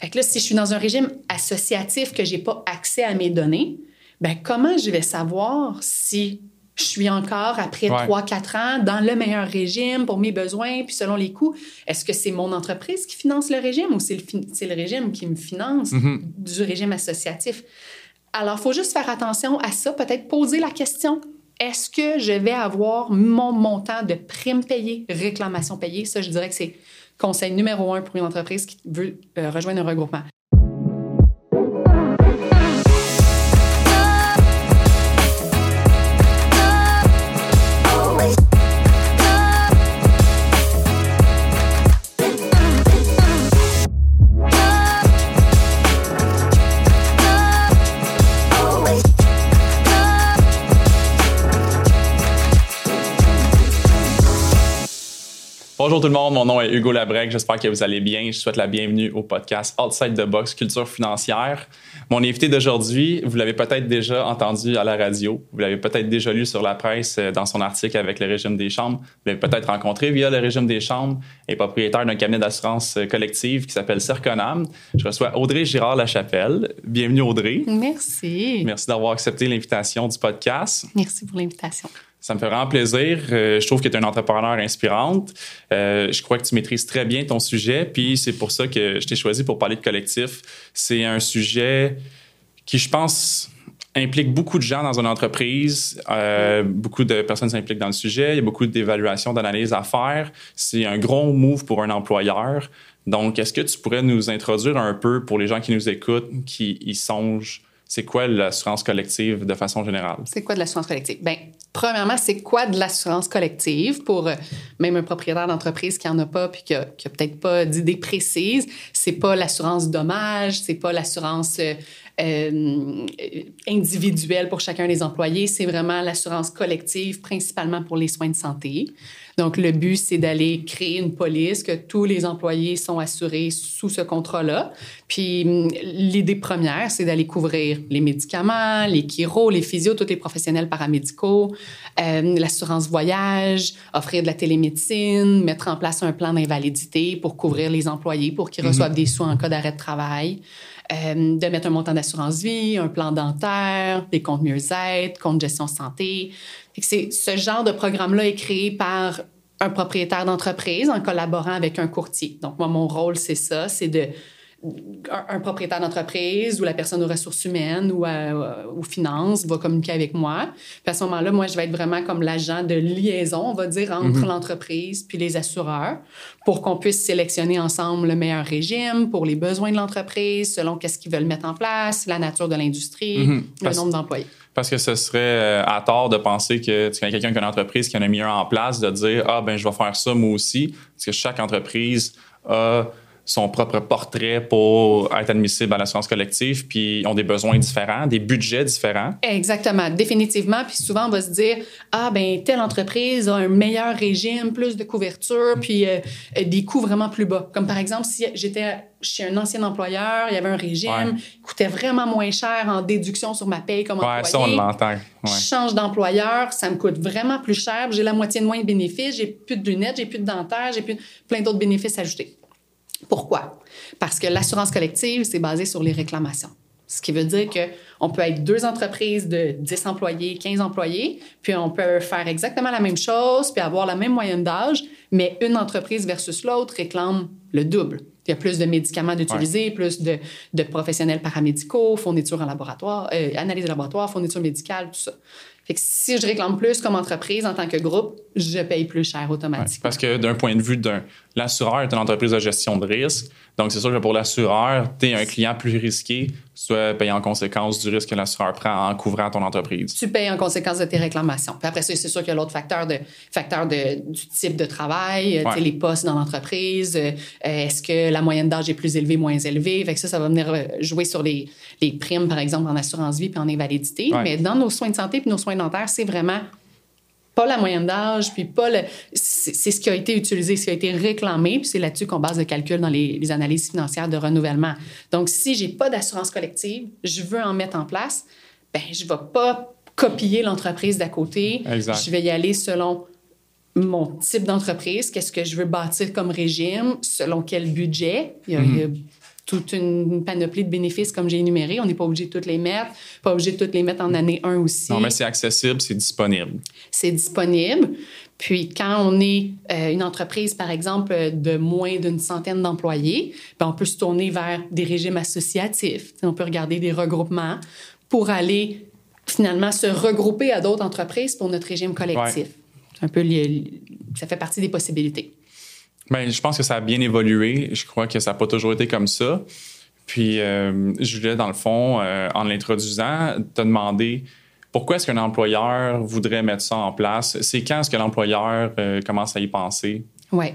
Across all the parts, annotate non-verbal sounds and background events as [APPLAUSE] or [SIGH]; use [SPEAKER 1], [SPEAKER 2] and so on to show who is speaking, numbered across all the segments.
[SPEAKER 1] Fait que là, si je suis dans un régime associatif que j'ai pas accès à mes données, ben comment je vais savoir si je suis encore, après trois, 3-4 ans, dans le meilleur régime pour mes besoins, puis selon les coûts? Est-ce que c'est mon entreprise qui finance le régime ou c'est le, le, régime qui me finance mm-hmm. du régime associatif? Alors, il faut juste faire attention à ça, peut-être poser la question. Est-ce que je vais avoir mon montant de primes payées, réclamations payées? Ça, je dirais que c'est conseil numéro un pour une entreprise qui veut euh, rejoindre un regroupement.
[SPEAKER 2] Bonjour tout le monde, mon nom est Hugo Labrec, j'espère que vous allez bien. Je souhaite la bienvenue au podcast Outside the Box Culture financière. Mon invité d'aujourd'hui, vous l'avez peut-être déjà entendu à la radio, vous l'avez peut-être déjà lu sur la presse euh, dans son article avec le régime des chambres, vous l'avez peut-être rencontré via le régime des chambres, et propriétaire d'un cabinet d'assurance euh, collective qui s'appelle Cerconam. Je reçois Audrey Girard-Lachapelle. Bienvenue Audrey.
[SPEAKER 1] Merci.
[SPEAKER 2] Merci d'avoir accepté l'invitation du podcast.
[SPEAKER 1] Merci pour l'invitation.
[SPEAKER 2] Ça me fait vraiment plaisir. Euh, je trouve que tu es une entrepreneur inspirante. Euh, je crois que tu maîtrises très bien ton sujet. Puis c'est pour ça que je t'ai choisi pour parler de collectif. C'est un sujet qui, je pense, implique beaucoup de gens dans une entreprise. Euh, beaucoup de personnes s'impliquent dans le sujet. Il y a beaucoup d'évaluations, d'analyses à faire. C'est un gros move pour un employeur. Donc, est-ce que tu pourrais nous introduire un peu pour les gens qui nous écoutent, qui y songent c'est quoi l'assurance collective de façon générale?
[SPEAKER 1] C'est quoi de l'assurance collective? Bien, premièrement, c'est quoi de l'assurance collective pour euh, même un propriétaire d'entreprise qui n'en a pas puis qui n'a peut-être pas d'idée précise? C'est pas l'assurance dommage, c'est pas l'assurance euh, euh, individuelle pour chacun des employés, c'est vraiment l'assurance collective, principalement pour les soins de santé. Donc, le but, c'est d'aller créer une police, que tous les employés sont assurés sous ce contrat-là. Puis, hum, l'idée première, c'est d'aller couvrir les médicaments, les chiro, les physios, tous les professionnels paramédicaux, euh, l'assurance voyage, offrir de la télémédecine, mettre en place un plan d'invalidité pour couvrir les employés pour qu'ils mhm. reçoivent des soins en cas d'arrêt de travail. Euh, de mettre un montant d'assurance vie, un plan dentaire, des comptes mieux-être, compte gestion santé. C'est ce genre de programme-là est créé par un propriétaire d'entreprise en collaborant avec un courtier. Donc moi, mon rôle, c'est ça, c'est de un, propriétaire d'entreprise ou la personne aux ressources humaines ou euh, aux finances va communiquer avec moi. Puis à ce moment-là, moi, je vais être vraiment comme l'agent de liaison, on va dire, entre mhm. l'entreprise puis les assureurs pour qu'on puisse sélectionner ensemble le meilleur régime pour les besoins de l'entreprise, selon qu'est-ce qu'ils veulent mettre en place, la nature de l'industrie, mhm. le nombre d'employés.
[SPEAKER 2] Parce que ce serait euh, à tort de penser que tu as quelqu'un qui a une entreprise qui en a mis un en place, de dire Ah, ben je vais faire ça moi aussi. Parce que chaque entreprise a son propre portrait pour être admissible à l'assurance collective, puis ont des besoins différents, des budgets différents.
[SPEAKER 1] Exactement, définitivement. Puis souvent, on va se dire, ah ben telle entreprise a un meilleur régime, plus de couverture, puis euh, des coûts vraiment plus bas. Comme par exemple, si j'étais chez un ancien employeur, il y avait un régime, qui coûtait vraiment moins cher en déduction sur ma paye comme
[SPEAKER 2] ouais,
[SPEAKER 1] employé.
[SPEAKER 2] ça, on l'entend.
[SPEAKER 1] Je change d'employeur, ça me coûte vraiment plus cher, j'ai la moitié de moins de bénéfices, j'ai plus de lunettes, j'ai plus de dentaire, j'ai plus plein d'autres bénéfices ajoutés. Pourquoi? Parce que l'assurance collective, c'est basé sur les réclamations. Ce qui veut dire qu'on peut être deux entreprises de 10 employés, 15 employés, puis on peut faire exactement la même chose, puis avoir la même moyenne d'âge, mais une entreprise versus l'autre réclame le double. Il y a plus de médicaments d'utiliser, plus de, professionnels paramédicaux, fournitures en laboratoire, euh, analyse de laboratoire, fournitures médicales, tout ça. Fait que si je réclame plus comme entreprise en tant que groupe, je paye plus cher automatiquement.
[SPEAKER 2] parce que d'un point de vue d'un l'assureur est une entreprise de gestion de risque. Donc, c'est sûr que pour l'assureur, tu es un client plus risqué, dois payer en conséquence du risque que l'assureur prend en couvrant ton entreprise.
[SPEAKER 1] Tu payes en conséquence de tes réclamations. Puis après ça, c'est sûr qu'il y a l'autre facteur, de, facteur de, du type de travail, euh, ouais. les postes dans l'entreprise. Euh, est-ce que la moyenne d'âge est plus élevée, moins élevée? Fait que ça, ça va venir euh, jouer sur les, les primes, par exemple, en assurance vie puis en invalidité. Mais dans nos soins de santé puis nos soins dentaires, c'est vraiment pas la moyenne d'âge, puis pas le. C'est ce qui a été utilisé, ce qui a été réclamé, puis c'est là-dessus qu'on base le calcul dans les, analyses financières de renouvellement. Donc, si j'ai pas d'assurance collective, je veux en mettre en place, ben je vais pas copier l'entreprise d'à côté. Je vais y aller selon mon type d'entreprise, qu'est-ce que je veux bâtir comme régime, selon quel budget. Il y a, toute une panoplie de bénéfices comme j'ai énuméré. On n'est pas obligé de toutes les mettre, pas obligé de toutes les mettre en année 1 aussi.
[SPEAKER 2] Non, mais c'est accessible, c'est disponible.
[SPEAKER 1] C'est disponible. Puis quand on est euh, une entreprise, par exemple, de moins d'une centaine d'employés, ben, on peut se tourner vers des régimes associatifs. On peut regarder des regroupements pour aller finalement se regrouper à d'autres entreprises pour notre régime collectif. C'est un peu ça fait partie des possibilités.
[SPEAKER 2] Bien, je pense que ça a bien évolué. Je crois que ça n'a pas toujours été comme ça. Puis, euh, dans le fond, euh, en l'introduisant, te demander pourquoi est-ce qu'un employeur voudrait mettre ça en place? C'est quand est-ce que l'employeur euh, commence à y penser?
[SPEAKER 1] Oui.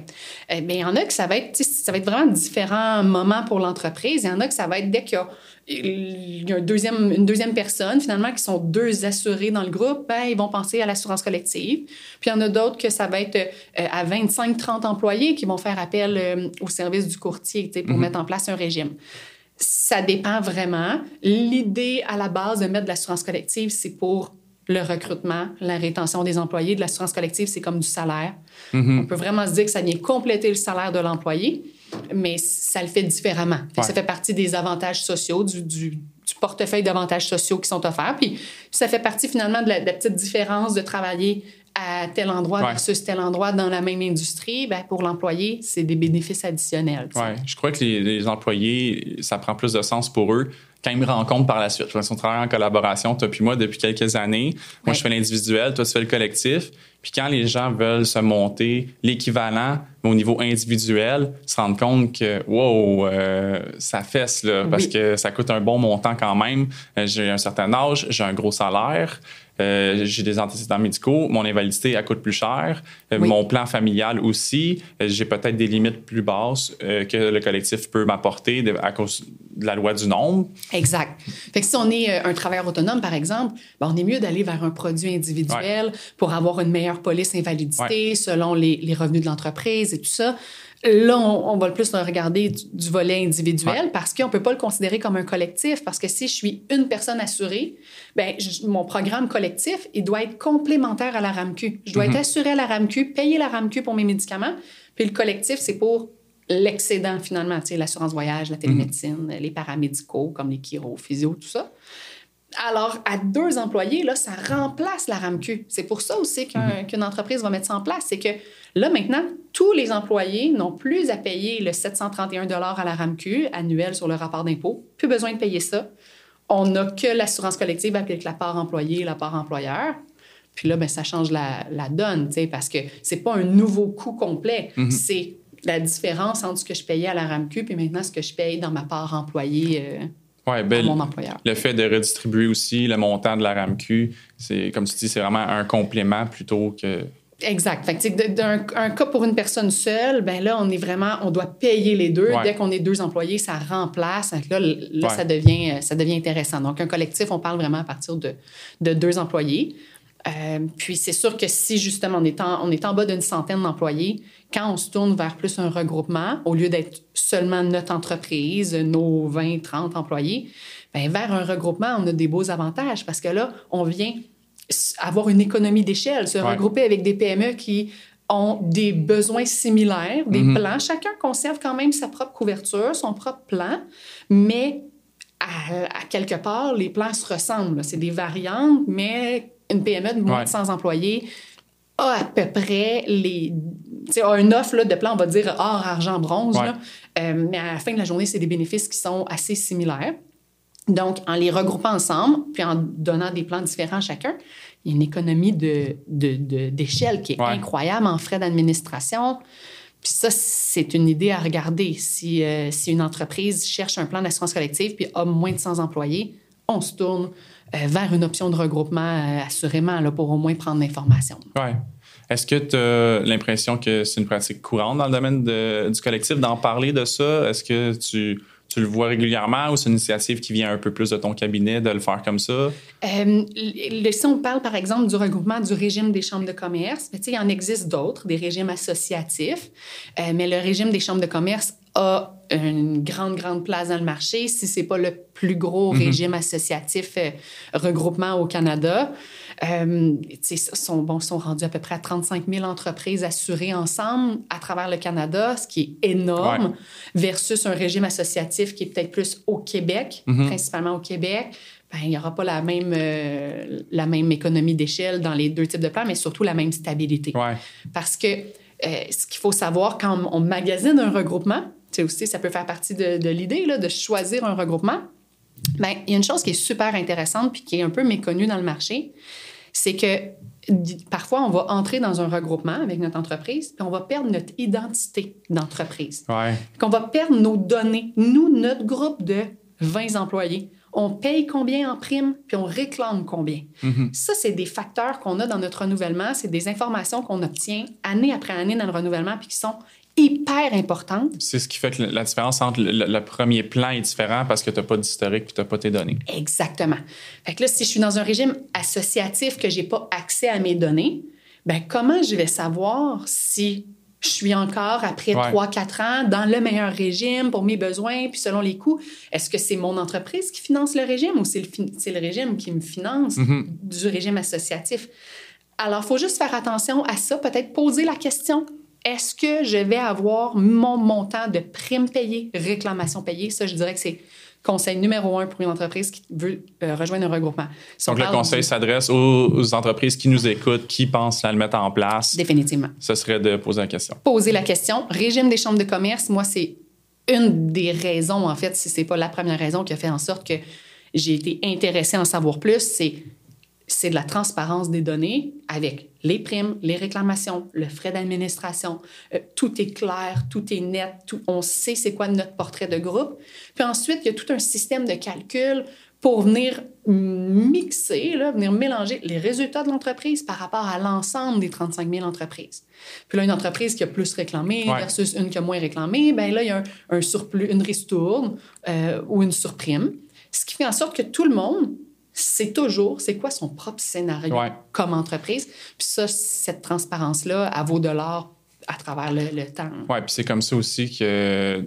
[SPEAKER 1] Eh bien, il y en a que ça va être, ça va être vraiment différents moments pour l'entreprise. Il y en a que ça va être dès qu'il y a il y a un deuxième, une deuxième personne, finalement, qui sont deux assurés dans le groupe, ben, ils vont penser à l'assurance collective. Puis il y en a d'autres que ça va être euh, à 25-30 employés qui vont faire appel euh, au service du courtier pour mm-hmm. mettre en place un régime. Ça dépend vraiment. L'idée à la base de mettre de l'assurance collective, c'est pour le recrutement, la rétention des employés. De l'assurance collective, c'est comme du salaire. Mm-hmm. On peut vraiment se dire que ça vient compléter le salaire de l'employé mais ça le fait différemment. Ça fait partie des avantages sociaux, du, portefeuille d'avantages sociaux qui sont offerts. Puis ça fait partie finalement de la, petite différence de travailler à tel endroit versus tel endroit dans la même industrie. Ben, pour l'employé, c'est des bénéfices additionnels.
[SPEAKER 2] Oui, je crois que les, employés, ça prend plus de sens pour eux quand ils me rencontrent par la suite. Parce qu'on travaille en collaboration, toi puis moi, depuis quelques années. Moi, je fais l'individuel, toi, tu fais le collectif. Puis quand les gens veulent se monter l'équivalent au niveau individuel, se rendre compte que, wow, euh, ça fesse, là, parce que ça coûte un bon montant quand même. Euh, j'ai un certain âge, j'ai un gros salaire. Euh, j'ai des antécédents médicaux, mon invalidité, elle coûte plus cher. Euh, mon plan familial aussi, j'ai peut-être des limites plus basses que le collectif peut m'apporter à cause de la loi du nombre.
[SPEAKER 1] Exact. Fait que si on est un travailleur autonome, par exemple, ben, on est mieux d'aller vers un produit individuel pour avoir une meilleure police invalidité selon les, les revenus de l'entreprise et tout ça. Là, on, va le plus regarder du, volet individuel parce qu'on ne peut pas le considérer comme un collectif. Parce que si je suis une personne assurée, ben, mon programme collectif, il doit être complémentaire à la RAMQ. Je dois être mhm. assuré à la RAMQ, payer la RAMQ pour mes médicaments. Puis le collectif, c'est pour l'excédent finalement, l'assurance voyage, la télémédecine, mhm. les paramédicaux comme les chiro, physio, tout ça. Alors, à deux employés, là, ça remplace la RAMQ. C'est pour ça aussi mhm. qu'une entreprise va mettre ça en place. C'est que là, maintenant, tous les employés n'ont plus à payer le 731 à la RAMQ annuel sur le rapport d'impôt. Plus besoin de payer ça. On n'a que l'assurance collective avec la part employée et la part employeur. Puis là, ben, ça change la, la donne, parce que c'est pas un nouveau coût complet. Mhm. C'est la différence entre ce que je payais à la RAMQ et maintenant ce que je paye dans ma part employée. Euh,
[SPEAKER 2] Ouais, ben, mon employeur. Le fait de redistribuer aussi le montant de la RAMQ, c'est comme tu dis, c'est vraiment un complément plutôt que.
[SPEAKER 1] Exact. Fait d'un un cas pour une personne seule, ben là, on est vraiment, on doit payer les deux. Dès qu'on est deux employés, ça remplace. Là, là ça, devient, ça devient intéressant. Donc, un collectif, on parle vraiment à partir de, de deux employés. Euh, puis c'est sûr que si justement on est en, on est en bas d'une centaine d'employés, quand on se tourne vers plus un regroupement, au lieu d'être seulement notre entreprise, nos 20, 30 employés, bien, vers un regroupement, on a des beaux avantages parce que là, on vient avoir une économie d'échelle, se regrouper avec des PME qui ont des besoins similaires, des mm-hmm. plans. Chacun conserve quand même sa propre couverture, son propre plan, mais à, à quelque part, les plans se ressemblent. C'est des variantes, mais une PME de moins de 100 employés a à peu près les. A une offre là, de plan, on va dire or, argent, bronze. Euh, mais à la fin de la journée, c'est des bénéfices qui sont assez similaires. Donc, en les regroupant ensemble, puis en donnant des plans différents à chacun, il y a une économie d'échelle de, de, qui est incroyable en frais d'administration. Puis ça, c'est une idée à regarder. Si, euh, si une entreprise cherche un plan d'assurance collective puis a moins de 100 employés, on se tourne vers une option de regroupement, euh, assurément, là, pour au moins prendre l'information.
[SPEAKER 2] Oui. Est-ce que tu as l'impression que c'est une pratique courante dans le domaine du collectif d'en parler de ça? Est-ce que tu, tu, le vois régulièrement ou c'est une initiative qui vient un peu plus de ton cabinet de le faire comme ça?
[SPEAKER 1] Euh, si on parle, par exemple, du regroupement du régime des chambres de commerce, ben, il en existe d'autres, des régimes associatifs, mais le régime des chambres de commerce a une grande, grande place dans le marché, si c'est pas le plus gros mhm. régime associatif euh, regroupement au Canada. Euh, sont, bon, sont rendus à peu près à 35 000 entreprises assurées ensemble à travers le Canada, ce qui est énorme, versus un régime associatif qui est peut-être plus au Québec,
[SPEAKER 2] Mhm.
[SPEAKER 1] principalement au Québec. Ben, il n'y aura pas la même, euh, la même économie d'échelle dans les deux types de plans, mais surtout la même stabilité.
[SPEAKER 2] Ouais.
[SPEAKER 1] Parce que euh, ce qu'il faut savoir quand on magasine un regroupement, sais aussi, ça peut faire partie de, de l'idée là, de choisir un regroupement. Bien, il y a une chose qui est super intéressante puis qui est un peu méconnue dans le marché, c'est que parfois on va entrer dans un regroupement avec notre entreprise puis on va perdre notre identité d'entreprise.
[SPEAKER 2] Ouais.
[SPEAKER 1] Qu'on va perdre nos données. Nous, notre groupe de 20 employés, on paye combien en prime puis on réclame combien.
[SPEAKER 2] Mhm.
[SPEAKER 1] Ça, c'est des facteurs qu'on a dans notre renouvellement. C'est des informations qu'on obtient année après année dans le renouvellement puis qui sont hyper importantes.
[SPEAKER 2] C'est ce qui fait que la différence entre le, premier plan est différent parce que tu n'as pas d'historique et tu n'as pas tes données.
[SPEAKER 1] Exactement. Fait que là, si je suis dans un régime associatif que j'ai pas accès à mes données, ben comment je vais savoir si je suis encore après
[SPEAKER 2] Ouais.
[SPEAKER 1] 3-4 ans dans le meilleur régime pour mes besoins puis selon les coûts? Est-ce que c'est mon entreprise qui finance le régime ou c'est le, le régime qui me finance
[SPEAKER 2] Mhm.
[SPEAKER 1] du régime associatif? Alors, il faut juste faire attention à ça, peut-être poser la question. Est-ce que je vais avoir mon montant de primes payées, réclamations payées? Ça, je dirais que c'est conseil numéro un pour une entreprise qui veut euh, rejoindre un regroupement. Si
[SPEAKER 2] Donc, le conseil
[SPEAKER 1] du-
[SPEAKER 2] s'adresse aux, entreprises qui nous écoutent, qui pensent à le mettre en place.
[SPEAKER 1] Définitivement.
[SPEAKER 2] Ce serait de poser la question.
[SPEAKER 1] Poser la question. Régime des chambres de commerce, moi, c'est une des raisons, en fait, si c'est pas la première raison qui a fait en sorte que j'ai été intéressée à en savoir plus, c'est c'est de la transparence des données avec les primes, les réclamations, le frais d'administration. Euh, tout est clair, tout est net, tout, on sait c'est quoi notre portrait de groupe. Puis ensuite, il y a tout un système de calcul pour venir mixer, là, venir mélanger les résultats de l'entreprise par rapport à l'ensemble des 35 000 entreprises. Puis là, une entreprise qui a plus réclamé
[SPEAKER 2] Ouais.
[SPEAKER 1] versus une qui a moins réclamé, ben là, il y a un, un surplus, une ristourne euh, ou une surprime. Ce qui fait en sorte que tout le monde sait toujours c'est quoi son propre scénario
[SPEAKER 2] Ouais.
[SPEAKER 1] comme entreprise? Puis ça, cette transparence-là, elle vaut de l'or à travers le, le temps.
[SPEAKER 2] Oui, puis c'est comme ça aussi que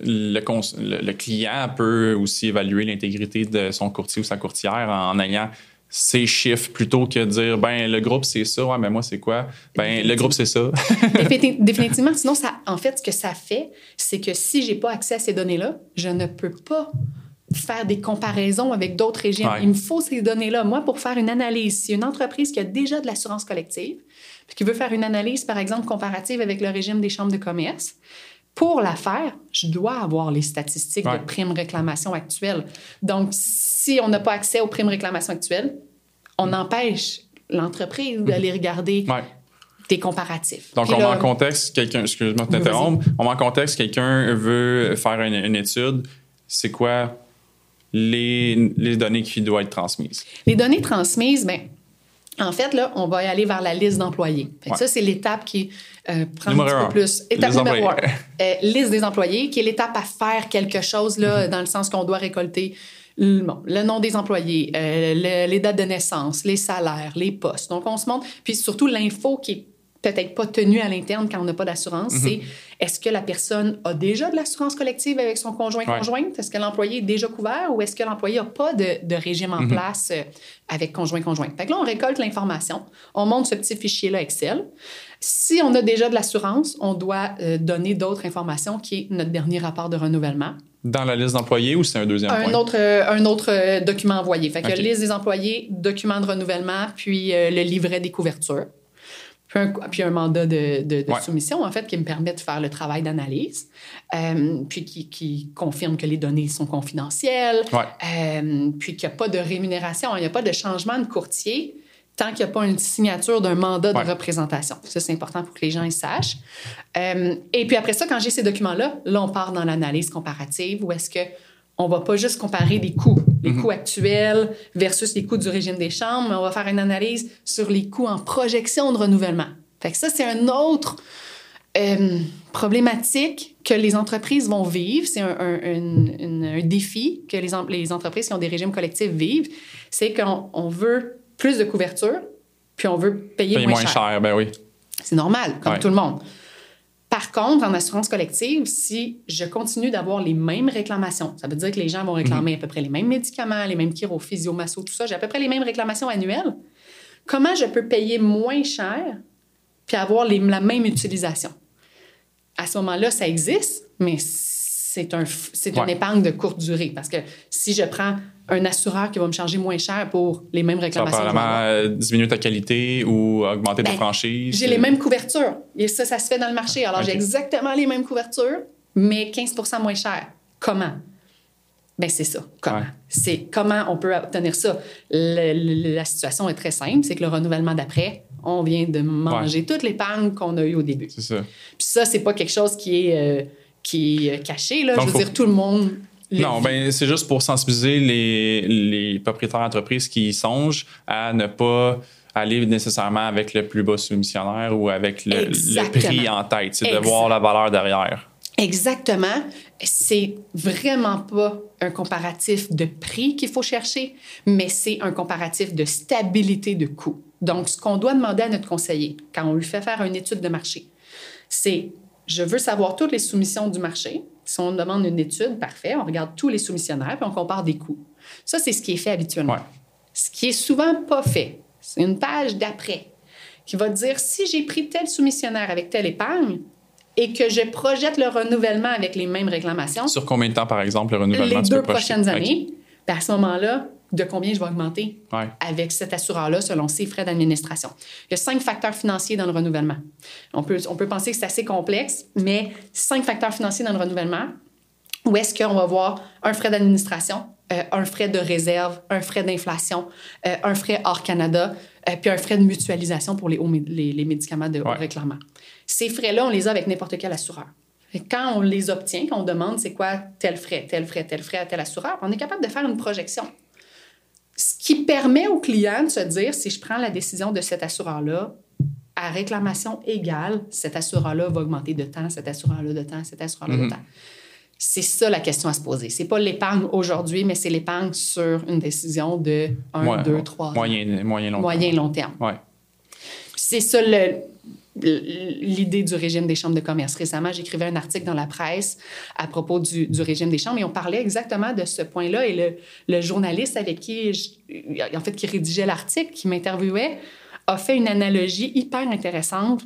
[SPEAKER 2] le, cons- le- le client peut aussi évaluer l'intégrité de son courtier ou sa courtière en ayant ses chiffres plutôt que de dire ben le groupe c'est ça ouais mais moi c'est quoi? Ben le groupe c'est ça
[SPEAKER 1] Défini- [LAUGHS] Définitivement, sinon, ça, en fait, ce que ça fait, c'est que si j'ai pas accès à ces données-là, je ne peux pas faire des comparaisons avec d'autres régimes.
[SPEAKER 2] Ouais.
[SPEAKER 1] Il me faut ces données-là. Moi, pour faire une analyse, si une entreprise qui a déjà de l'assurance collective, puis qui veut faire une analyse, par exemple, comparative avec le régime des chambres de commerce, pour la faire, je dois avoir les statistiques
[SPEAKER 2] Ouais.
[SPEAKER 1] de primes réclamation actuelles. Donc, si on n'a pas accès aux primes réclamation actuelles, on empêche l'entreprise d'aller regarder
[SPEAKER 2] Ouais.
[SPEAKER 1] des comparatifs.
[SPEAKER 2] Donc,
[SPEAKER 1] Puis
[SPEAKER 2] on met
[SPEAKER 1] là-
[SPEAKER 2] en contexte quelqu'un, excuse-moi de t'interrompre, on met en contexte quelqu'un veut faire une, une étude, c'est quoi les, les données qui doivent être transmises?
[SPEAKER 1] Les données transmises, ben, en fait, là, on va y aller vers la liste d'employés.
[SPEAKER 2] Ouais.
[SPEAKER 1] Ça, c'est l'étape qui euh, prend
[SPEAKER 2] Numéro
[SPEAKER 1] un petit peu plus. Étape
[SPEAKER 2] Les
[SPEAKER 1] numéro un. [LAUGHS] Euh, liste des employés, qui est l'étape à faire quelque chose, là,
[SPEAKER 2] Mm-hmm.
[SPEAKER 1] dans le sens qu'on doit récolter le, bon, le nom des employés, euh, le- les dates de naissance, les salaires, les postes. Donc, on se montre. Puis surtout, l'info qui est peut-être pas tenue à l'interne quand on n'a pas d'assurance,
[SPEAKER 2] Mm-hmm.
[SPEAKER 1] c'est est-ce que la personne a déjà de l'assurance collective avec son conjoint-conjointe? Est-ce que l'employé est déjà couvert ou est-ce que l'employé n'a pas de, de régime en place euh, avec conjoint-conjoint? Fait que là, on récolte l'information, on monte ce petit fichier-là Excel. Si on a déjà de l'assurance, on doit euh, donner d'autres informations qui est notre dernier rapport de renouvellement.
[SPEAKER 2] Dans la liste d'employés ou c'est un deuxième
[SPEAKER 1] Un
[SPEAKER 2] point?
[SPEAKER 1] autre, euh, un autre document envoyé. Fait que
[SPEAKER 2] Ok.
[SPEAKER 1] liste des employés, document de renouvellement, puis le livret des couvertures. Puis un, puis un mandat de, de- de
[SPEAKER 2] Ouais.
[SPEAKER 1] soumission, en fait, qui me permet de faire le travail d'analyse, euh, puis qui, qui confirme que les données sont confidentielles,
[SPEAKER 2] Ouais.
[SPEAKER 1] euh, puis qu'il n'y a pas de rémunération, il n'y a pas de changement de courtier tant qu'il n'y a pas une signature d'un mandat
[SPEAKER 2] Ouais.
[SPEAKER 1] de représentation. Ça, c'est important pour que les gens ils sachent. Euh, et puis après ça, quand j'ai ces documents-là, là, on part dans l'analyse comparative où est-ce que on va pas juste comparer les coûts, les
[SPEAKER 2] Mhm.
[SPEAKER 1] coûts actuels versus les coûts du régime des chambres, mais on va faire une analyse sur les coûts en projection de renouvellement. Fait que ça, c'est un autre euh, problématique que les entreprises vont vivre. C'est un, défi que les, entreprises qui ont des régimes collectifs vivent. C'est qu'on on veut plus de couverture, puis on veut payer,
[SPEAKER 2] Payer
[SPEAKER 1] moins,
[SPEAKER 2] moins
[SPEAKER 1] cher.
[SPEAKER 2] cher, ben oui.
[SPEAKER 1] C'est normal, comme
[SPEAKER 2] Ouais.
[SPEAKER 1] tout le monde. Par contre, en assurance collective, si je continue d'avoir les mêmes réclamations, ça veut dire que les gens vont réclamer à peu près les mêmes médicaments, les mêmes chiro, physio, masso, tout ça, j'ai à peu près les mêmes réclamations annuelles, comment je peux payer moins cher puis avoir les- la même utilisation? À ce moment-là, ça existe, mais c'est un, une épargne de courte durée parce que si je prends un assureur qui va me charger moins cher pour les mêmes
[SPEAKER 2] Ça va
[SPEAKER 1] réclamations,
[SPEAKER 2] probablement
[SPEAKER 1] avoir,
[SPEAKER 2] euh, diminuer ta qualité ou augmenter ta
[SPEAKER 1] Ben,
[SPEAKER 2] franchise.
[SPEAKER 1] j'ai les mêmes couvertures. Et ça, ça se fait dans le marché. Alors, j'ai exactement les mêmes couvertures, mais 15% moins cher. Comment? Ben c'est ça. Comment?
[SPEAKER 2] Ouais.
[SPEAKER 1] C'est comment on peut obtenir ça? Le- le- la situation est très simple, c'est que le renouvellement d'après, on vient de manger toute l'épargne qu'on a eue au début.
[SPEAKER 2] C'est ça.
[SPEAKER 1] Puis ça, c'est pas quelque chose qui est, euh, qui est caché. Là.
[SPEAKER 2] Donc,
[SPEAKER 1] Je veux
[SPEAKER 2] faut-
[SPEAKER 1] dire, tout le monde.
[SPEAKER 2] Non, ben c'est juste pour sensibiliser les, les propriétaires d'entreprises qui y songent à ne pas aller nécessairement avec le plus bas soumissionnaire ou avec le, le prix en tête. C'est de voir la valeur derrière.
[SPEAKER 1] Exactement. C'est vraiment pas un comparatif de prix qu'il faut chercher, mais c'est un comparatif de stabilité de coût. Donc, ce qu'on doit demander à notre conseiller quand on lui fait faire une étude de marché, c'est je veux savoir toutes les soumissions du marché. Si on demande une étude, parfait, on regarde tous les soumissionnaires puis on compare des coûts. Ça, c'est ce qui est fait habituellement.
[SPEAKER 2] Ouais.
[SPEAKER 1] Ce qui est souvent pas fait, c'est une page d'après qui va dire si j'ai pris tel soumissionnaire avec telle épargne et que je projette le renouvellement avec les mêmes réclamations,
[SPEAKER 2] Sur combien de temps, par exemple, le renouvellement
[SPEAKER 1] les deux
[SPEAKER 2] projeter?
[SPEAKER 1] prochaines années, ben à ce moment-là, de combien je vais augmenter
[SPEAKER 2] Ouais.
[SPEAKER 1] avec cet assureur-là selon ses frais d'administration. Il y a cinq facteurs financiers dans le renouvellement. On peut, on peut penser que c'est assez complexe, mais cinq facteurs financiers dans le renouvellement, où est-ce qu'on va voir un frais d'administration, euh, un frais de réserve, un frais d'inflation, euh, un frais hors Canada, euh, puis un frais de mutualisation pour les, les, les médicaments de
[SPEAKER 2] Ouais.
[SPEAKER 1] Ces frais-là, on les a avec n'importe quel assureur. Que Quand on les obtient, quand on demande c'est quoi tel frais, tel frais, tel frais à tel assureur, on est capable de faire une projection. Ce qui permet au client de se dire si je prends la décision de cet assureur-là, à réclamation égale, cet assureur-là va augmenter de temps, cet assureur-là de temps, cet assureur-là
[SPEAKER 2] Mhm.
[SPEAKER 1] de temps. C'est ça la question à se poser. C'est pas l'épargne aujourd'hui, mais c'est l'épargne sur une décision de 1,
[SPEAKER 2] Ouais,
[SPEAKER 1] 2, 3
[SPEAKER 2] Moyen, moyen long
[SPEAKER 1] moyen long terme.
[SPEAKER 2] Ouais.
[SPEAKER 1] C'est ça le- l'idée du régime des chambres de commerce. Récemment, j'écrivais un article dans la presse à propos du, régime des chambres et on parlait exactement de ce point-là. Et le, journaliste avec qui, je- en fait, qui rédigeait l'article, qui m'interviewait, a fait une analogie hyper intéressante.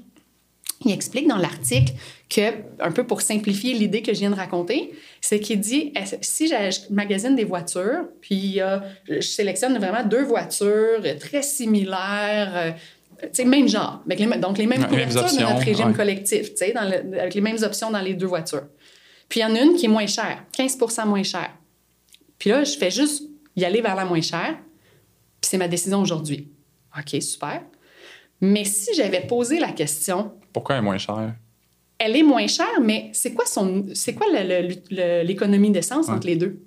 [SPEAKER 1] Il explique dans l'article que, un peu pour simplifier l'idée que je viens de raconter, c'est qu'il dit si je magasine des voitures, puis euh, je sélectionne vraiment deux voitures très similaires, euh, même genre, avec les, mêmes- donc les mêmes couvertures de
[SPEAKER 2] options,
[SPEAKER 1] notre régime
[SPEAKER 2] ouais.
[SPEAKER 1] collectif, dans le- avec les mêmes options dans les deux voitures. Puis il y en a une qui est moins chère, 15% moins chère. Puis là, je fais juste y aller vers la moins chère, puis c'est ma décision aujourd'hui. OK, super. Mais si j'avais posé la question,
[SPEAKER 2] Pourquoi elle est moins chère?
[SPEAKER 1] elle est moins chère, mais c'est quoi, son, c'est quoi l'économie d'essence
[SPEAKER 2] Ouais.
[SPEAKER 1] entre les deux?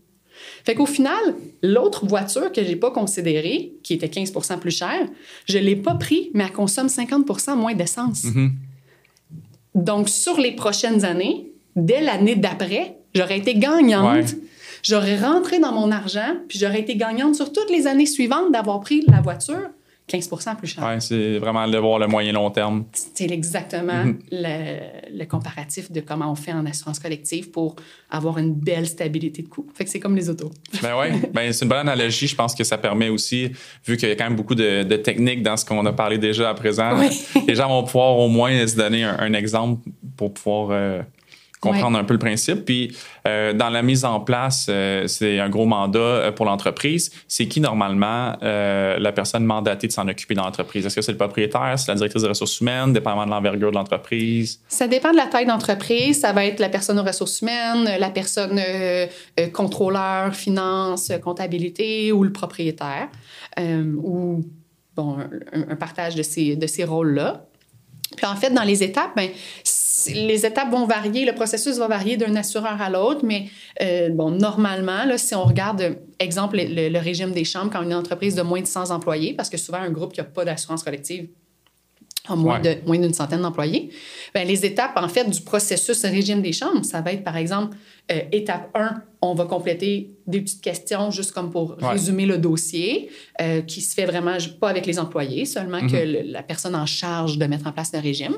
[SPEAKER 1] Fait qu'au final, l'autre voiture que j'ai pas considérée, qui était 15 plus chère, je l'ai pas pris, mais elle consomme 50% moins d'essence.
[SPEAKER 2] Mhm.
[SPEAKER 1] Donc, sur les prochaines années, dès l'année d'après, j'aurais été gagnante.
[SPEAKER 2] Ouais.
[SPEAKER 1] J'aurais rentré dans mon argent, puis j'aurais été gagnante sur toutes les années suivantes d'avoir pris la voiture 15% plus cher.
[SPEAKER 2] Ouais, c'est vraiment de voir le moyen long terme.
[SPEAKER 1] C'est exactement
[SPEAKER 2] Mhm.
[SPEAKER 1] le, le comparatif de comment on fait en assurance collective pour avoir une belle stabilité de coût. Fait que c'est comme les autos.
[SPEAKER 2] Ben ouais, ben c'est une bonne analogie. Je pense que ça permet aussi, vu qu'il y a quand même beaucoup de, de techniques dans ce qu'on a parlé déjà à présent,
[SPEAKER 1] Oui.
[SPEAKER 2] les gens vont pouvoir au moins se donner un, un exemple pour pouvoir euh, comprendre un peu le principe. Puis euh, dans la mise en place, euh, c'est un gros mandat euh, pour l'entreprise. C'est qui normalement euh, la personne mandatée de s'en occuper dans l'entreprise? Est-ce que c'est le propriétaire, c'est la directrice des ressources humaines, dépendamment de l'envergure de l'entreprise?
[SPEAKER 1] Ça dépend de la taille d'entreprise. Ça va être la personne aux ressources humaines, la personne contrôleur, finance, comptabilité ou le propriétaire. Ou, bon, un, un partage de ces, de ces rôles-là. Puis en fait, dans les étapes, ben, les étapes vont varier, le processus va varier d'un assureur à l'autre, mais euh, bon, normalement, là, si on regarde, exemple, le, le régime des chambres quand une entreprise de moins de 100 employés, parce que souvent un groupe qui n'a pas d'assurance collective a moins
[SPEAKER 2] Ouais.
[SPEAKER 1] de moins d'une centaine ben, les étapes, en fait, du processus régime des chambres, ça va être, par exemple, euh, étape 1, on va compléter des petites questions juste comme pour résumer le dossier, euh, qui se fait vraiment pas avec les employés, seulement que
[SPEAKER 2] Mhm.
[SPEAKER 1] la personne en charge de mettre en place le régime.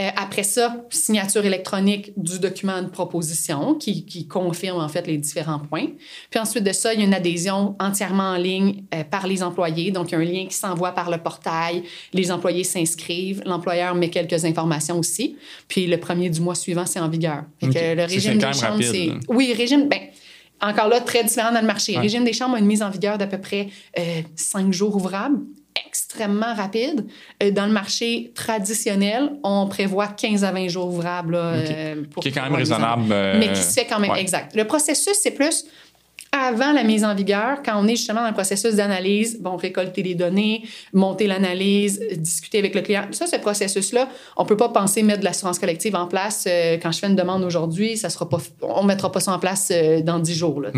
[SPEAKER 1] Euh, après ça, signature électronique du document de proposition qui, qui confirme en fait les différents points. Puis ensuite de ça, il y a une adhésion entièrement en ligne euh, par les employés. Donc, il y a un lien qui s'envoie par le portail. Les employés s'inscrivent. L'employeur met quelques informations aussi. Puis le premier du mois suivant, c'est en vigueur. Fait
[SPEAKER 2] OK.
[SPEAKER 1] que le
[SPEAKER 2] C'est
[SPEAKER 1] régime
[SPEAKER 2] quand même
[SPEAKER 1] chambres,
[SPEAKER 2] rapide,
[SPEAKER 1] c'est... Oui, régime... Ben, encore là, très différent dans le marché. Régime des chambres a une mise en vigueur d'à peu près euh, cinq jours ouvrables, extrêmement rapide. Euh, dans le marché traditionnel, on prévoit 15 à 20 jours ouvrables. là, euh, pour
[SPEAKER 2] Qui est quand même raisonnable.
[SPEAKER 1] mais qui se fait quand même,
[SPEAKER 2] ouais.
[SPEAKER 1] exact. Le processus, c'est plus avant la mise en vigueur, quand on est justement dans le processus d'analyse, bon, récolter les données, monter l'analyse, discuter avec le client. Ça, ce processus-là, on peut pas penser mettre de l'assurance collective en place. euh, quand je fais une demande aujourd'hui, ça sera pas, on mettra pas ça en place euh, dans 10 jours. Là.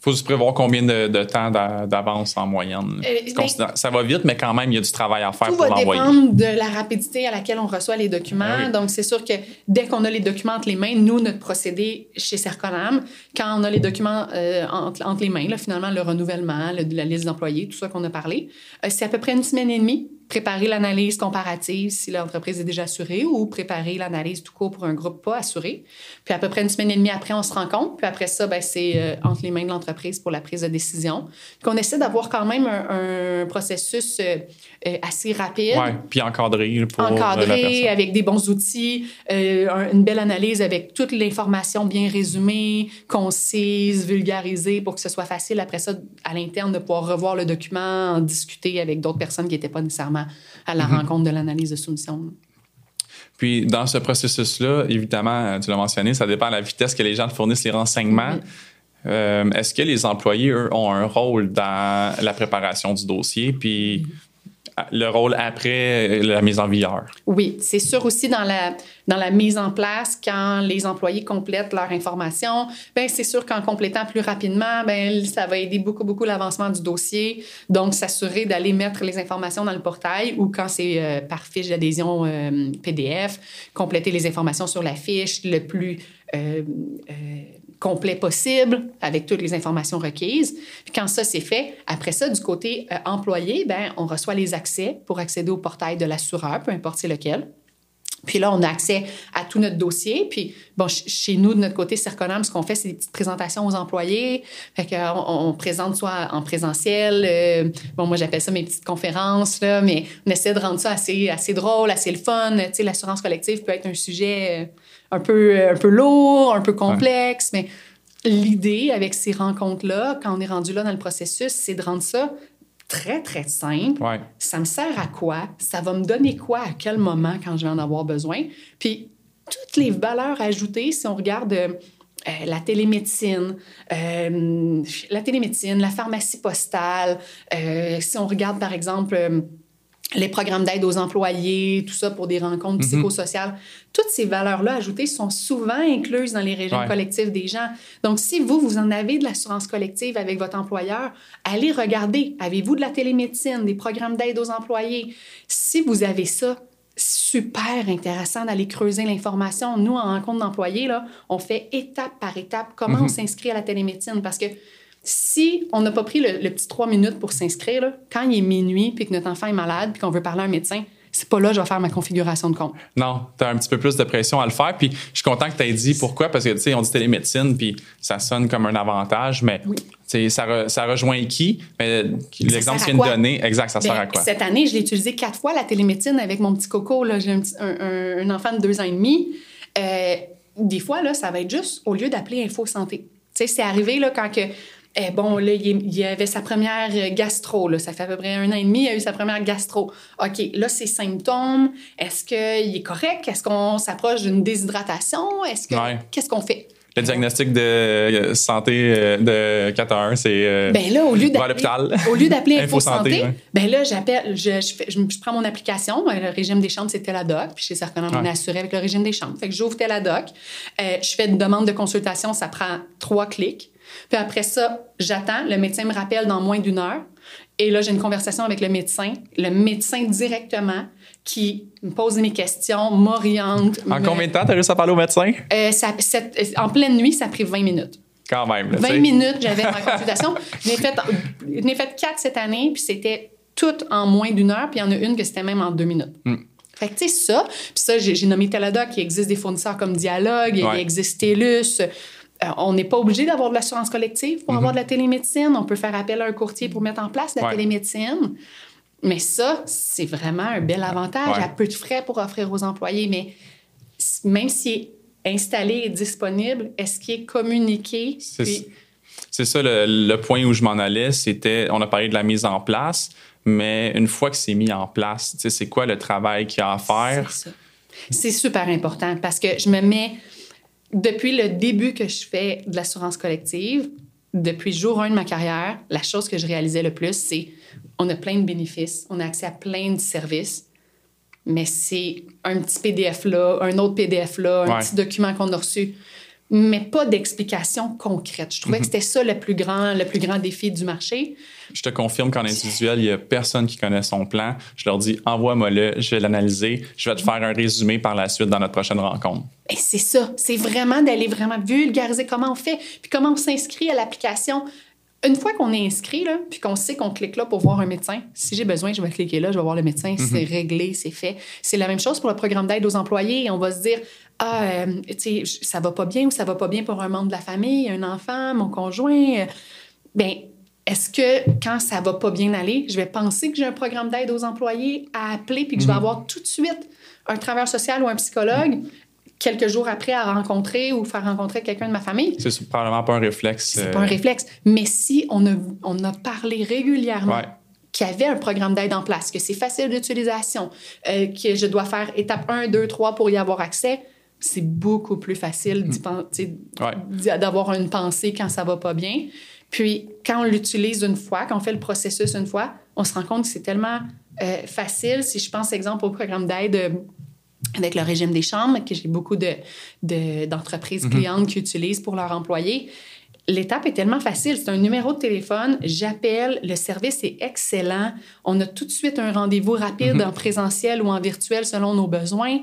[SPEAKER 2] Faut juste prévoir combien de, de temps d'a- d'avance en moyenne.
[SPEAKER 1] Euh,
[SPEAKER 2] considérable. ça va vite, mais quand même, il y a du travail à faire
[SPEAKER 1] Tout
[SPEAKER 2] pour
[SPEAKER 1] va
[SPEAKER 2] l'envoyer.
[SPEAKER 1] dépendre de la rapidité à laquelle on reçoit les documents.
[SPEAKER 2] Ah oui.
[SPEAKER 1] Donc, c'est sûr que dès qu'on a les documents entre les mains, nous, notre procédé chez Serconam, quand on a les documents euh, entre, entre les mains, là, finalement, le renouvellement, le- la liste d'employés, tout ça qu'on a parlé, euh, c'est à peu près une semaine et demie. Préparer l'analyse comparative si l'entreprise est déjà assurée ou préparer l'analyse tout court pour un groupe pas assuré. Puis à peu près une semaine et demie après, on se rend compte. Puis après ça, ben, c'est euh, entre les mains de l'entreprise pour la prise de décision. Puis on essaie d'avoir quand même un, un processus euh, euh, assez rapide
[SPEAKER 2] Ouais, puis encadré pour la
[SPEAKER 1] encadré,
[SPEAKER 2] personne.
[SPEAKER 1] avec des bons outils, un- une belle analyse avec toute l'information bien résumée, concise, vulgarisée pour que ce soit facile après ça à l'interne de pouvoir revoir le document, en discuter avec d'autres personnes qui n'étaient pas nécessairement à la rencontre de l'analyse de soumission.
[SPEAKER 2] Puis dans ce processus-là, évidemment, tu l'as mentionné, ça dépend de la vitesse que les gens fournissent les renseignements.
[SPEAKER 1] Mhm.
[SPEAKER 2] Euh, Est-ce que les employés, eux, ont un rôle dans la préparation du dossier, puis le rôle après la mise en vigueur?
[SPEAKER 1] Oui, c'est sûr aussi dans la, dans la mise en place, quand les employés complètent leur information, ben c'est sûr qu'en complétant plus rapidement, ben ça va aider beaucoup, beaucoup l'avancement du dossier. Donc, s'assurer d'aller mettre les informations dans le portail ou quand c'est euh, par fiche d'adhésion euh, PDF, compléter les informations sur la fiche le plus euh, euh, complet possible avec toutes les informations requises. Puis quand ça c'est fait, après ça, du côté euh, employé, ben on reçoit les accès pour accéder au portail de l'assureur, peu importe c'est lequel. Puis là, on a accès à tout notre dossier. Puis, bon, ch- chez nous, de notre côté, Circonam, ce qu'on fait, c'est des petites présentations aux employés. Fait qu'on on présente soit en présentiel. euh, bon, moi, j'appelle ça mes petites conférences, là, mais on essaie de rendre ça assez, assez drôle, assez le fun. Tu sais, l'assurance collective peut être un sujet euh, un peu, un peu lourd, un peu complexe, mais l'idée avec ces rencontres-là, quand on est rendu là dans le processus, c'est de rendre ça très, très simple
[SPEAKER 2] Ouais.
[SPEAKER 1] ça me sert à quoi? Ça va me donner quoi? À quel moment quand je vais en avoir besoin? Puis toutes les valeurs ajoutées, si on regarde euh, euh, la télémédecine, euh, la télémédecine, la pharmacie postale, si on regarde par exemple les programmes d'aide aux employés, tout ça pour des rencontres psychosociales, toutes ces valeurs-là ajoutées sont souvent incluses dans les régimes
[SPEAKER 2] Ouais.
[SPEAKER 1] collectifs des gens. Donc, si vous, vous en avez de l'assurance collective avec votre employeur, allez regarder. Avez-vous de la télémédecine, des programmes d'aide aux employés? Si vous avez ça, super intéressant d'aller creuser l'information. Nous, en rencontre d'employés, là, on fait étape par étape comment on s'inscrit à la télémédecine. Parce que si on n'a pas pris le, le petit trois minutes pour s'inscrire, là, quand il est minuit puis que notre enfant est malade puis qu'on veut parler à un médecin, c'est pas là que je vais faire ma configuration de compte.
[SPEAKER 2] Non, tu as un petit peu plus de pression à le faire. Puis je suis content que tu aies dit pourquoi, parce que tu sais, on dit télémédecine, puis ça sonne comme un avantage, mais sais, ça, re- ça rejoint qui? Mais l'exemple que tu viens de donner, exact, ça sert
[SPEAKER 1] Ben,
[SPEAKER 2] à quoi?
[SPEAKER 1] Cette année, je l'ai utilisé quatre fois, la télémédecine, avec mon petit coco. là. J'ai un enfant de deux ans et demi. Euh, des fois, là, ça va être juste au lieu d'appeler Info Santé. Tu sais, c'est arrivé là, quand que. Eh, bon, là, il il avait sa première euh, gastro. Là. Ça fait à peu près un an et demi, il a eu sa première gastro. OK, là, ses symptômes, est-ce qu'il est correct? Est-ce qu'on s'approche d'une déshydratation? Est-ce que.
[SPEAKER 2] Ouais.
[SPEAKER 1] Qu'est-ce qu'on fait?
[SPEAKER 2] Le diagnostic de euh, santé euh, de 4 à 1, c'est.
[SPEAKER 1] Ben là, au lieu d'appeler,
[SPEAKER 2] l'hôpital.
[SPEAKER 1] au lieu d'appeler [LAUGHS]
[SPEAKER 2] Info
[SPEAKER 1] Santé,
[SPEAKER 2] ouais.
[SPEAKER 1] ben là, j'appelle, je, je, je, prends mon application. Le régime des chambres, c'est Teladoc. Puis chez Sarconam, on est assuré avec le régime des chambres. Fait que j'ouvre Teladoc. Euh, je fais une demande de consultation. Ça prend trois clics. Puis après ça, j'attends. Le médecin me rappelle dans moins d'une heure. Et là, j'ai une conversation avec le médecin. Le médecin directement qui me pose mes questions, m'oriente.
[SPEAKER 2] En
[SPEAKER 1] me-
[SPEAKER 2] combien de temps tu as réussi à parler au médecin?
[SPEAKER 1] Euh, ça- cette- en pleine nuit, ça a pris 20 minutes.
[SPEAKER 2] Quand même.
[SPEAKER 1] 20 minutes, j'avais ma consultation. [LAUGHS] Je n'ai fait, quatre cette année, puis c'était toutes en moins d'une heure, puis il y en a une que c'était même en deux minutes. Mm. Fait que, tu sais, ça, puis ça, j'ai nommé Teladoc, il existe des fournisseurs comme Dialogue, il existe TELUS. Euh, on n'est pas obligé d'avoir de l'assurance collective pour avoir mm-hmm. de la télémédecine. On peut faire appel à un courtier pour mettre en place la télémédecine. Mais ça, c'est vraiment un bel avantage à peu de frais pour offrir aux employés. Mais même s'il est installé et disponible, est-ce qu'il est communiqué?
[SPEAKER 2] C'est ça le, point où je m'en allais. C'était, on a parlé de la mise en place, mais une fois que c'est mis en place, c'est quoi le travail qu'il y a à faire?
[SPEAKER 1] C'est super important parce que je me mets, depuis le début que je fais de l'assurance collective, depuis jour 1 de ma carrière, la chose que je réalisais le plus, c'est on a plein de bénéfices, on a accès à plein de services, mais c'est un petit PDF là, un autre PDF là, un petit document qu'on a reçu mais pas d'explication concrète. Je trouvais que mhm. c'était ça le plus grand, le plus grand défi du marché.
[SPEAKER 2] Je te confirme qu'en individuel, il n'y a personne qui connaît son plan. Je leur dis, envoie-moi-le, je vais l'analyser, je vais te faire un résumé par la suite dans notre prochaine rencontre.
[SPEAKER 1] Et c'est ça. C'est vraiment d'aller vraiment vulgariser comment on fait, puis comment on s'inscrit à l'application. Une fois qu'on est inscrit, là, puis qu'on sait qu'on clique là pour voir un médecin, si j'ai besoin, je vais cliquer là, je vais voir le médecin, mhm. c'est réglé, c'est fait. C'est la même chose pour le programme d'aide aux employés. On va se dire, ah, euh, tu sais, ça va pas bien ou ça va pas bien pour un membre de la famille, un enfant, mon conjoint? Bien, est-ce que quand ça va pas bien aller, je vais penser que j'ai un programme d'aide aux employés à appeler puis que je vais mhm. avoir tout de suite un travailleur social ou un psychologue quelques jours après à rencontrer ou faire rencontrer quelqu'un de ma famille?
[SPEAKER 2] C'est probablement pas un réflexe.
[SPEAKER 1] C'est pas un euh, réflexe. Mais si on a, on a parlé régulièrement qu'il y avait un programme d'aide en place, que c'est facile d'utilisation, euh, que je dois faire étape 1, 2, 3 pour y avoir accès, c'est beaucoup plus facile mm. d'avoir une pensée quand ça va pas bien. Puis, quand on l'utilise une fois, quand on fait le processus une fois, on se rend compte que c'est tellement euh, facile. Si je pense, exemple, au programme d'aide euh, avec le régime des chambres, que j'ai beaucoup d'entreprises de, mm-hmm. clientes qui utilisent pour leurs employés, l'étape est tellement facile. C'est un numéro de téléphone, j'appelle, le service est excellent. On a tout de suite un rendez-vous rapide mm-hmm. en présentiel ou en virtuel selon nos besoins.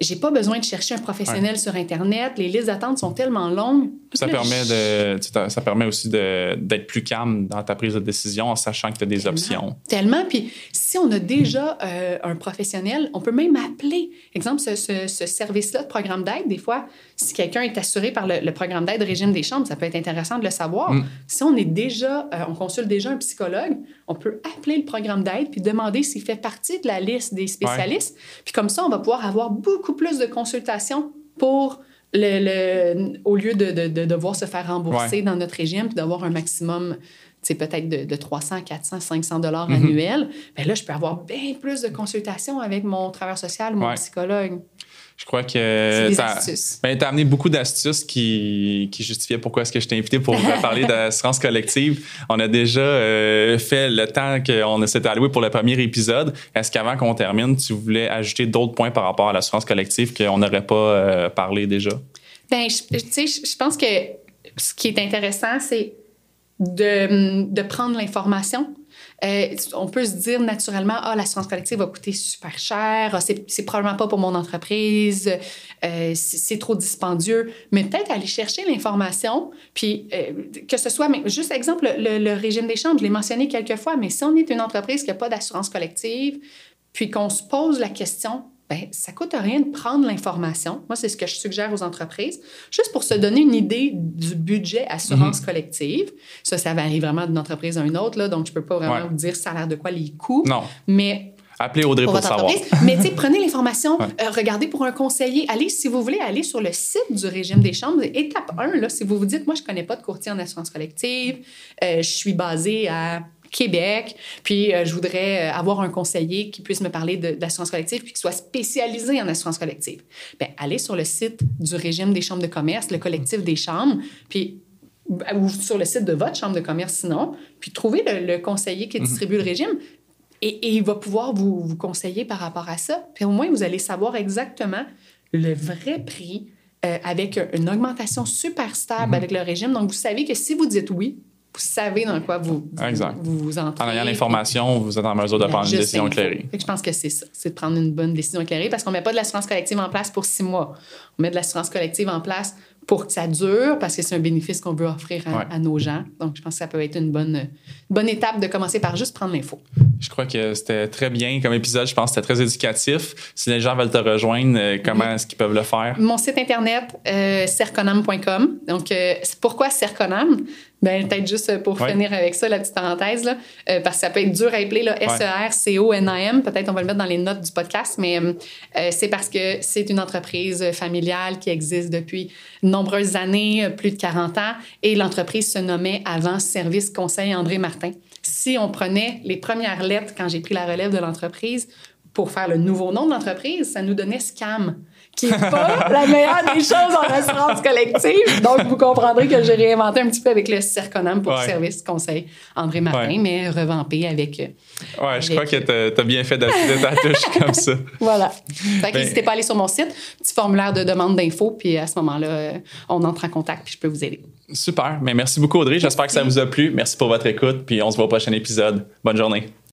[SPEAKER 1] J'ai pas besoin de chercher un professionnel sur Internet. Les listes d'attente sont tellement longues.
[SPEAKER 2] Ça permet, de, ça permet aussi d'être plus calme dans ta prise de décision en sachant que tu as des options.
[SPEAKER 1] Tellement. Puis si on a déjà euh, un professionnel, on peut même appeler. Exemple, ce, ce, service-là de programme d'aide, des fois, si quelqu'un est assuré par le, programme d'aide régime des chambres, ça peut être intéressant de le savoir. Mm. Si on est déjà, euh, on consulte déjà un psychologue, on peut appeler le programme d'aide puis demander s'il fait partie de la liste des spécialistes. Puis comme ça, on va pouvoir avoir beaucoup plus de consultations pour le, au lieu de, de, devoir se faire rembourser dans notre régime puis d'avoir un maximum peut-être de, de, 300, 400, 500 dollars mm-hmm. annuels, bien là, je peux avoir bien plus de consultations avec mon travailleur social, mon psychologue.
[SPEAKER 2] Je crois que tu as, ben, amené beaucoup d'astuces qui, qui justifiaient pourquoi est-ce que je t'ai invité pour parler [LAUGHS] d'assurance collective. On a déjà euh, fait le temps qu'on s'était alloué pour le premier épisode. Est-ce qu'avant qu'on termine, tu voulais ajouter d'autres points par rapport à l'assurance collective qu'on n'aurait pas euh, parlé déjà?
[SPEAKER 1] Ben, je, je pense que ce qui est intéressant, c'est de, de prendre l'information euh, on peut se dire naturellement, ah, l'assurance collective va coûter super cher, ah, c'est probablement pas pour mon entreprise, euh, c'est trop dispendieux. Mais peut-être aller chercher l'information, puis euh, que ce soit, juste exemple, le, régime des chambres, je l'ai mentionné quelques fois, mais si on est une entreprise qui n'a pas d'assurance collective, puis qu'on se pose la question, ben, ça coûte rien de prendre l'information. Moi, c'est ce que je suggère aux entreprises, juste pour se donner une idée du budget assurance mhm. collective. Ça, ça varie vraiment d'une entreprise à une autre, là, donc je peux pas vraiment vous dire ça a l'air de quoi les coûts.
[SPEAKER 2] Non.
[SPEAKER 1] Mais
[SPEAKER 2] Appelez Audrey pour, savoir.
[SPEAKER 1] Mais prenez l'information, euh, regardez pour un conseiller. Allez, si vous voulez, aller sur le site du régime des chambres. Étape 1, là, si vous vous dites, moi, je connais pas de courtier en assurance collective, euh, je suis basé à Québec, puis euh, je voudrais euh, avoir un conseiller qui puisse me parler d'assurance collective puis qui soit spécialisé en assurance collective. Bien, allez sur le site du régime des chambres de commerce, le collectif des chambres, puis ou sur le site de votre chambre de commerce sinon, puis trouvez le, conseiller qui mhm. distribue le régime et, il va pouvoir vous, vous, conseiller par rapport à ça. Puis au moins, vous allez savoir exactement le vrai prix euh, avec une augmentation super stable mhm. avec le régime. Donc, vous savez que si vous dites oui, vous savez dans quoi vous vous, vous, entrez.
[SPEAKER 2] En ayant l'information, vous êtes en mesure de prendre une décision éclairée.
[SPEAKER 1] je pense que c'est ça, c'est de prendre une bonne décision éclairée parce qu'on ne met pas de l'assurance collective en place pour six mois. On met de l'assurance collective en place pour que ça dure, parce que c'est un bénéfice qu'on veut offrir à, nos gens. Donc, je pense que ça peut être une bonne, bonne étape de commencer par juste prendre l'info.
[SPEAKER 2] Je crois que c'était très bien comme épisode. Je pense que c'était très éducatif. Si les gens veulent te rejoindre, euh, comment est-ce qu'ils peuvent le faire?
[SPEAKER 1] Mon site internet, euh, cerconam.com. Donc, euh, pourquoi Cerconam? Ben, peut-être juste pour finir avec ça, la petite parenthèse, là, euh, parce que ça peut être dur à appeler, S-E-R-C-O-N-A-M. Peut-être on va le mettre dans les notes du podcast, mais c'est parce que c'est une entreprise familiale qui existe depuis de nombreuses années, plus de 40 ans, et l'entreprise se nommait avant Service Conseil André Martin. Si on prenait les premières lettres quand j'ai pris la relève de l'entreprise pour faire le nouveau nom de l'entreprise, ça nous donnait SCAM, qui n'est pas la meilleure des choses en assurance collective. Donc, vous comprendrez que j'ai réinventé un petit peu avec le CERCONAM pour service conseil André Martin, mais revampé avec.
[SPEAKER 2] Euh, ouais, je crois que tu as, bien fait d'appuyer ta [LAUGHS] touche comme ça.
[SPEAKER 1] Voilà. Fait ben n'hésitez pas à aller sur mon site, petit formulaire de demande d'infos, puis à ce moment-là, euh, on entre en contact, puis je peux vous aider.
[SPEAKER 2] Super. Mais merci beaucoup, Audrey. J'espère que ça vous a plu. Merci pour votre écoute. Puis on se voit au prochain épisode. Bonne journée.